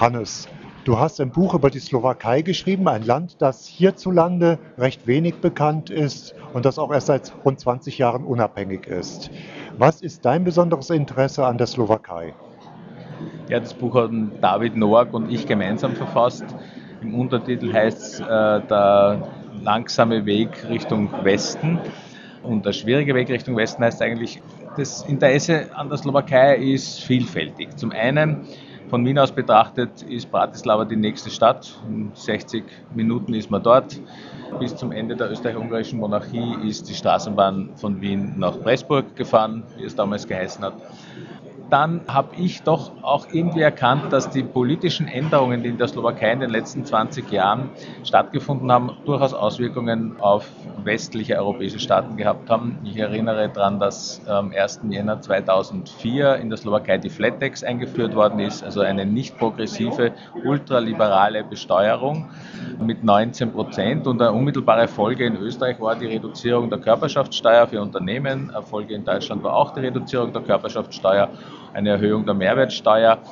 Hannes, du hast ein Buch über die Slowakei geschrieben, ein Land, das hierzulande recht wenig bekannt ist und das auch erst seit rund 20 Jahren unabhängig ist. Was ist dein besonderes Interesse an der Slowakei? Ja, das Buch haben David Noack und ich gemeinsam verfasst. Im Untertitel heißt es äh, Der langsame Weg Richtung Westen. Und der schwierige Weg Richtung Westen heißt eigentlich, das Interesse an der Slowakei ist vielfältig. Zum einen, von Wien aus betrachtet, ist Bratislava die nächste Stadt. In 60 Minuten ist man dort. Bis zum Ende der österreich-ungarischen Monarchie ist die Straßenbahn von Wien nach Pressburg gefahren, wie es damals geheißen hat dann habe ich doch auch irgendwie erkannt, dass die politischen Änderungen, die in der Slowakei in den letzten 20 Jahren stattgefunden haben, durchaus Auswirkungen auf westliche europäische Staaten gehabt haben. Ich erinnere daran, dass am 1. Jänner 2004 in der Slowakei die Flat Tax eingeführt worden ist, also eine nicht progressive, ultraliberale Besteuerung mit 19 Prozent. Und eine unmittelbare Folge in Österreich war die Reduzierung der Körperschaftssteuer für Unternehmen. Eine Folge in Deutschland war auch die Reduzierung der Körperschaftssteuer eine Erhöhung der Mehrwertsteuer.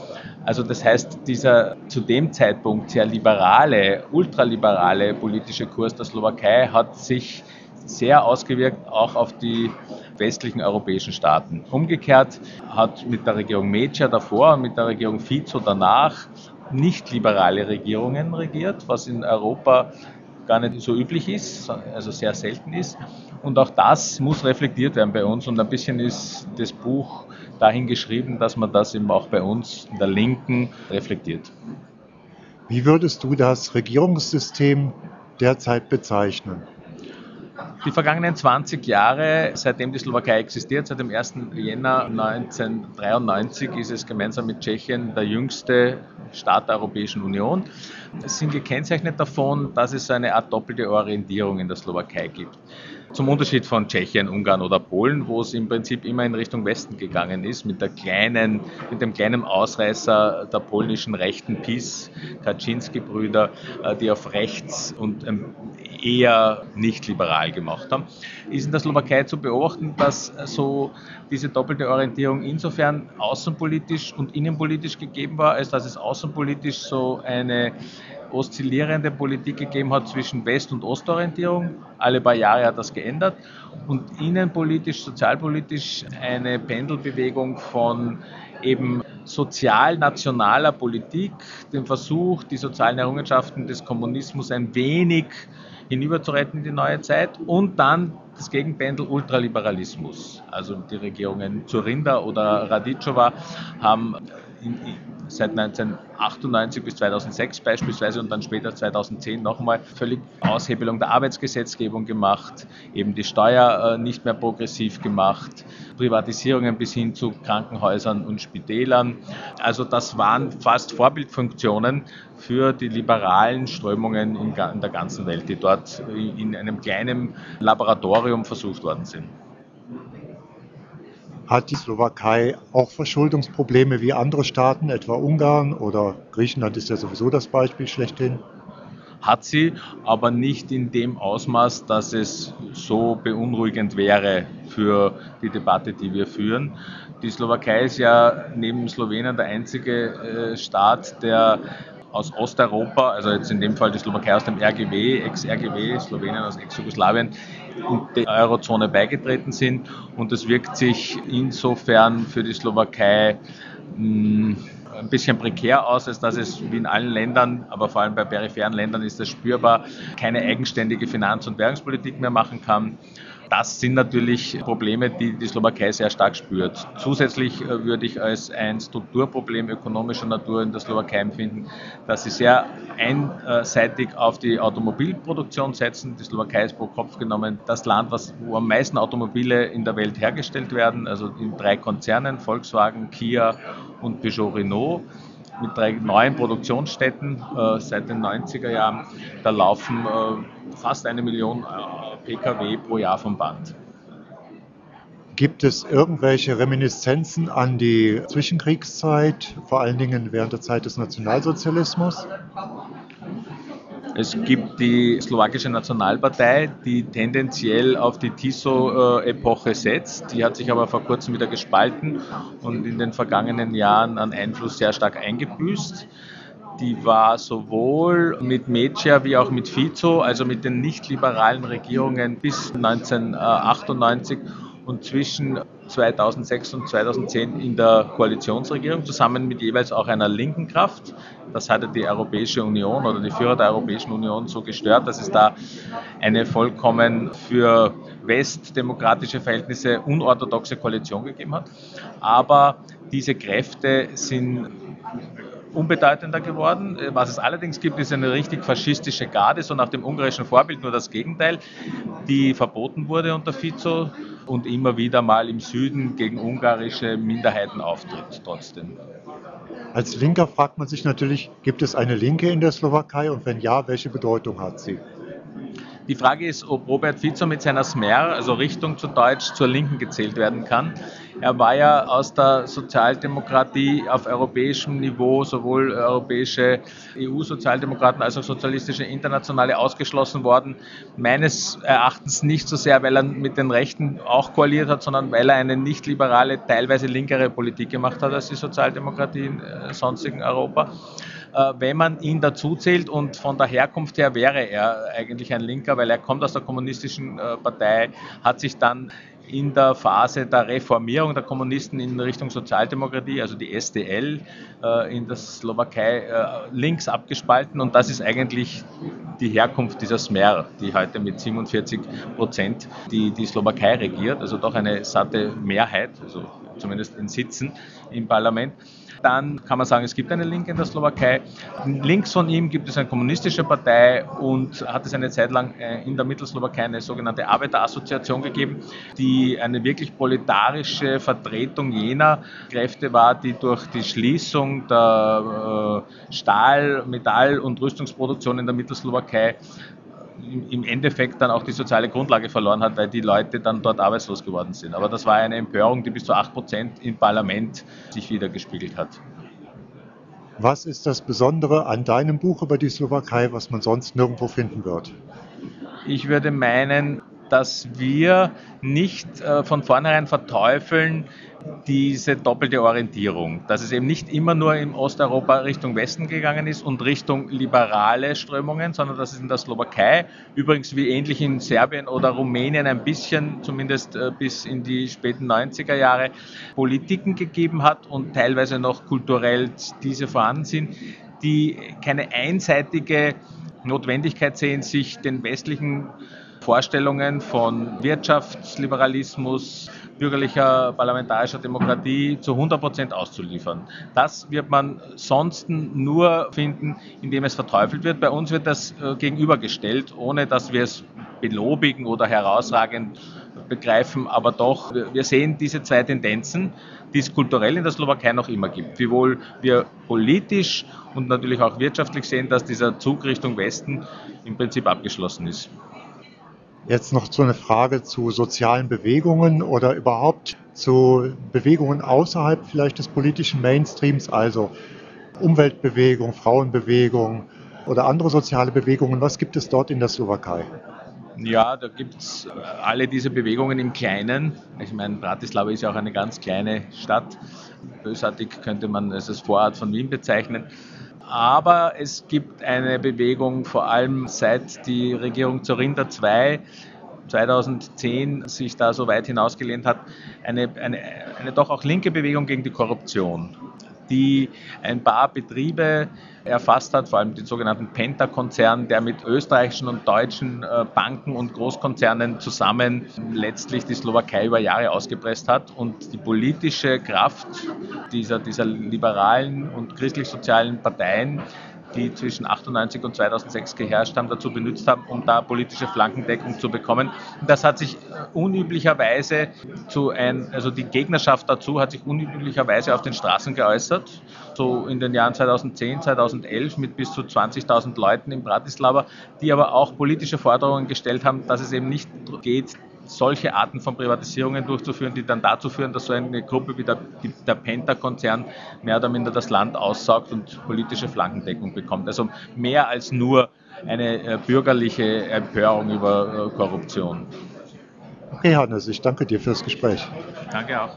Also das heißt, dieser zu dem Zeitpunkt sehr liberale, ultraliberale politische Kurs der Slowakei hat sich sehr ausgewirkt auch auf die westlichen europäischen Staaten. Umgekehrt hat mit der Regierung Meca davor und mit der Regierung Fico danach nicht liberale Regierungen regiert, was in Europa gar nicht so üblich ist, also sehr selten ist. Und auch das muss reflektiert werden bei uns. Und ein bisschen ist das Buch dahin geschrieben, dass man das eben auch bei uns in der Linken reflektiert. Wie würdest du das Regierungssystem derzeit bezeichnen? Die vergangenen 20 Jahre, seitdem die Slowakei existiert, seit dem 1. Jänner 1993 ist es gemeinsam mit Tschechien der jüngste Staat der Europäischen Union. Sind gekennzeichnet davon, dass es eine Art doppelte Orientierung in der Slowakei gibt. Zum Unterschied von Tschechien, Ungarn oder Polen, wo es im Prinzip immer in Richtung Westen gegangen ist, mit, der kleinen, mit dem kleinen Ausreißer der polnischen rechten PiS, Kaczynski-Brüder, äh, die auf rechts und ähm, eher nicht liberal gemacht haben, ist in der Slowakei zu beobachten, dass so diese doppelte Orientierung insofern außenpolitisch und innenpolitisch gegeben war, als dass es außenpolitisch so eine oszillierende Politik gegeben hat zwischen West- und Ostorientierung. Alle paar Jahre hat das geändert. Und innenpolitisch, sozialpolitisch eine Pendelbewegung von eben sozial-nationaler Politik, dem Versuch, die sozialen Errungenschaften des Kommunismus ein wenig hinüberzuretten in die neue Zeit und dann das Gegenpendel Ultraliberalismus. Also die Regierungen Zurinda oder Radicova haben in, seit 1998 bis 2006 beispielsweise und dann später 2010 nochmal völlig Aushebelung der Arbeitsgesetzgebung gemacht, eben die Steuer äh, nicht mehr progressiv gemacht, Privatisierungen bis hin zu Krankenhäusern und Spitälern. Also das waren fast Vorbildfunktionen für die liberalen Strömungen in der ganzen Welt, die dort in einem kleinen Laboratorium versucht worden sind hat die Slowakei auch Verschuldungsprobleme wie andere Staaten, etwa Ungarn oder Griechenland ist ja sowieso das Beispiel schlechthin? Hat sie, aber nicht in dem Ausmaß, dass es so beunruhigend wäre für die Debatte, die wir führen. Die Slowakei ist ja neben Slowenien der einzige äh, Staat, der aus Osteuropa, also jetzt in dem Fall die Slowakei aus dem RGW, Ex-RGW, Slowenien aus Ex-Jugoslawien, in die Eurozone beigetreten sind. Und das wirkt sich insofern für die Slowakei mh, hm, ein bisschen prekär aus, als dass es wie in allen Ländern, aber vor allem bei peripheren Ländern ist das spürbar, keine eigenständige Finanz- und Währungspolitik mehr machen kann. Das sind natürlich Probleme, die die Slowakei sehr stark spürt. Zusätzlich äh, würde ich als ein Strukturproblem ökonomischer Natur in der Slowakei empfinden, dass sie sehr einseitig auf die Automobilproduktion setzen. Die Slowakei ist pro Kopf genommen das Land, wo am meisten Automobile in der Welt hergestellt werden, also in drei Konzernen, Volkswagen, Kia und Peugeot Renault mit drei neuen Produktionsstätten äh, seit den 90er Jahren. Da laufen äh, fast eine Million äh, Pkw pro Jahr vom Band. Gibt es irgendwelche Reminiszenzen an die Zwischenkriegszeit, vor allen Dingen während der Zeit des Nationalsozialismus? Es gibt die slowakische Nationalpartei, die tendenziell auf die Tiso-Epoche setzt. Die hat sich aber vor kurzem wieder gespalten und in den vergangenen Jahren an Einfluss sehr stark eingebüßt. die war sowohl mit Meccia wie auch mit Fico, also mit den nicht-liberalen Regierungen bis 1998 und zwischen 2006 und 2010 in der Koalitionsregierung zusammen mit jeweils auch einer linken Kraft. Das hatte die Europäische Union oder die Führer der Europäischen Union so gestört, dass es da eine vollkommen für westdemokratische Verhältnisse unorthodoxe Koalition gegeben hat. Aber diese Kräfte sind unbedeutender geworden. Was es allerdings gibt, ist eine richtig faschistische Garde, so nach dem ungarischen Vorbild, nur das Gegenteil, die verboten wurde unter Fico und immer wieder mal im Süden gegen ungarische Minderheiten auftritt trotzdem. Als Linker fragt man sich natürlich, gibt es eine Linke in der Slowakei und wenn ja, welche Bedeutung hat sie? Die Frage ist, ob Robert Fico mit seiner Smer, also Richtung zu Deutsch, zur Linken gezählt werden kann. Er war ja aus der Sozialdemokratie auf europäischem Niveau, sowohl europäische EU-Sozialdemokraten als auch sozialistische Internationale ausgeschlossen worden. Meines Erachtens nicht so sehr, weil er mit den Rechten auch koaliert hat, sondern weil er eine nicht liberale, teilweise linkere Politik gemacht hat als die Sozialdemokratie in äh, sonstigen Europa. Äh, wenn man ihn dazu zählt und von der Herkunft her wäre er eigentlich ein Linker, weil er kommt aus der kommunistischen äh, Partei, hat sich dann in der Phase der Reformierung der Kommunisten in Richtung Sozialdemokratie, also die SDL, äh, in der Slowakei links abgespalten und das ist eigentlich die Herkunft dieser Smer, die heute mit 47 Prozent die, die Slowakei regiert, also doch eine satte Mehrheit, also zumindest in Sitzen im Parlament. Dann kann man sagen, es gibt eine Linke in der Slowakei. Links von ihm gibt es eine kommunistische Partei und hat es eine Zeit lang äh, in der Mittelslowakei eine sogenannte Arbeiterassoziation gegeben, die eine wirklich proletarische Vertretung jener Kräfte war, die durch die Schließung der äh, Stahl-, Metall- und Rüstungsproduktion in der Mittelslowakei im Endeffekt dann auch die soziale Grundlage verloren hat, weil die Leute dann dort arbeitslos geworden sind. Aber das war eine Empörung, die bis zu 8 Prozent im Parlament sich wieder gespiegelt hat. Was ist das Besondere an deinem Buch über die Slowakei, was man sonst nirgendwo finden wird? Ich würde meinen, dass wir nicht äh, von vornherein verteufeln, diese doppelte Orientierung, dass es eben nicht immer nur in Osteuropa Richtung Westen gegangen ist und Richtung liberale Strömungen, sondern dass es in der Slowakei, übrigens wie ähnlich in Serbien oder Rumänien ein bisschen, zumindest äh, bis in die späten 90er Jahre, Politiken gegeben hat und teilweise noch kulturell diese vorhanden sind, die keine einseitige Notwendigkeit sehen, sich den westlichen Vorstellungen von Wirtschaftsliberalismus, bürgerlicher parlamentarischer Demokratie zu 100 Prozent auszuliefern. Das wird man sonst nur finden, indem es verteufelt wird. Bei uns wird das äh, gegenübergestellt, ohne dass wir es belobigen oder herausragend begreifen, aber doch, wir sehen diese zwei Tendenzen, die es kulturell in der Slowakei noch immer gibt. Wiewohl wir politisch und natürlich auch wirtschaftlich sehen, dass dieser Zug Richtung Westen im Prinzip abgeschlossen ist. Jetzt noch so eine Frage zu sozialen Bewegungen oder überhaupt zu Bewegungen außerhalb vielleicht des politischen Mainstreams, also Umweltbewegung, Frauenbewegung oder andere soziale Bewegungen. Was gibt es dort in der Slowakei? Ja, da gibt es alle diese Bewegungen im Kleinen. Ich meine, Bratislava ist ja auch eine ganz kleine Stadt. Bösartig könnte man es als Vorort von Wien bezeichnen. Aber es gibt eine Bewegung, vor allem seit die Regierung Zorinda II 2010 sich da so weit hinausgelehnt hat, eine, eine, eine doch auch linke Bewegung gegen die Korruption die ein paar Betriebe erfasst hat, vor allem den sogenannten Penta-Konzern, der mit österreichischen und deutschen äh, Banken und Großkonzernen zusammen letztlich die Slowakei über Jahre ausgepresst hat. Und die politische Kraft dieser, dieser liberalen und christlich-sozialen Parteien die zwischen 98 und 2006 geherrscht haben, dazu benutzt haben, um da politische Flankendeckung zu bekommen. Das hat sich unüblicherweise zu ein, also die Gegnerschaft dazu hat sich unüblicherweise auf den Straßen geäußert. So in den Jahren 2010, 2011 mit bis zu 20.000 Leuten in Bratislava, die aber auch politische Forderungen gestellt haben, dass es eben nicht geht, solche Arten von Privatisierungen durchzuführen, die dann dazu führen, dass so eine Gruppe wie der, der Penta-Konzern mehr oder minder das Land aussaugt und politische Flankendeckung bekommt. Also mehr als nur eine äh, bürgerliche Empörung über äh, Korruption. Okay, Hannes, ich danke dir fürs Gespräch. Danke auch.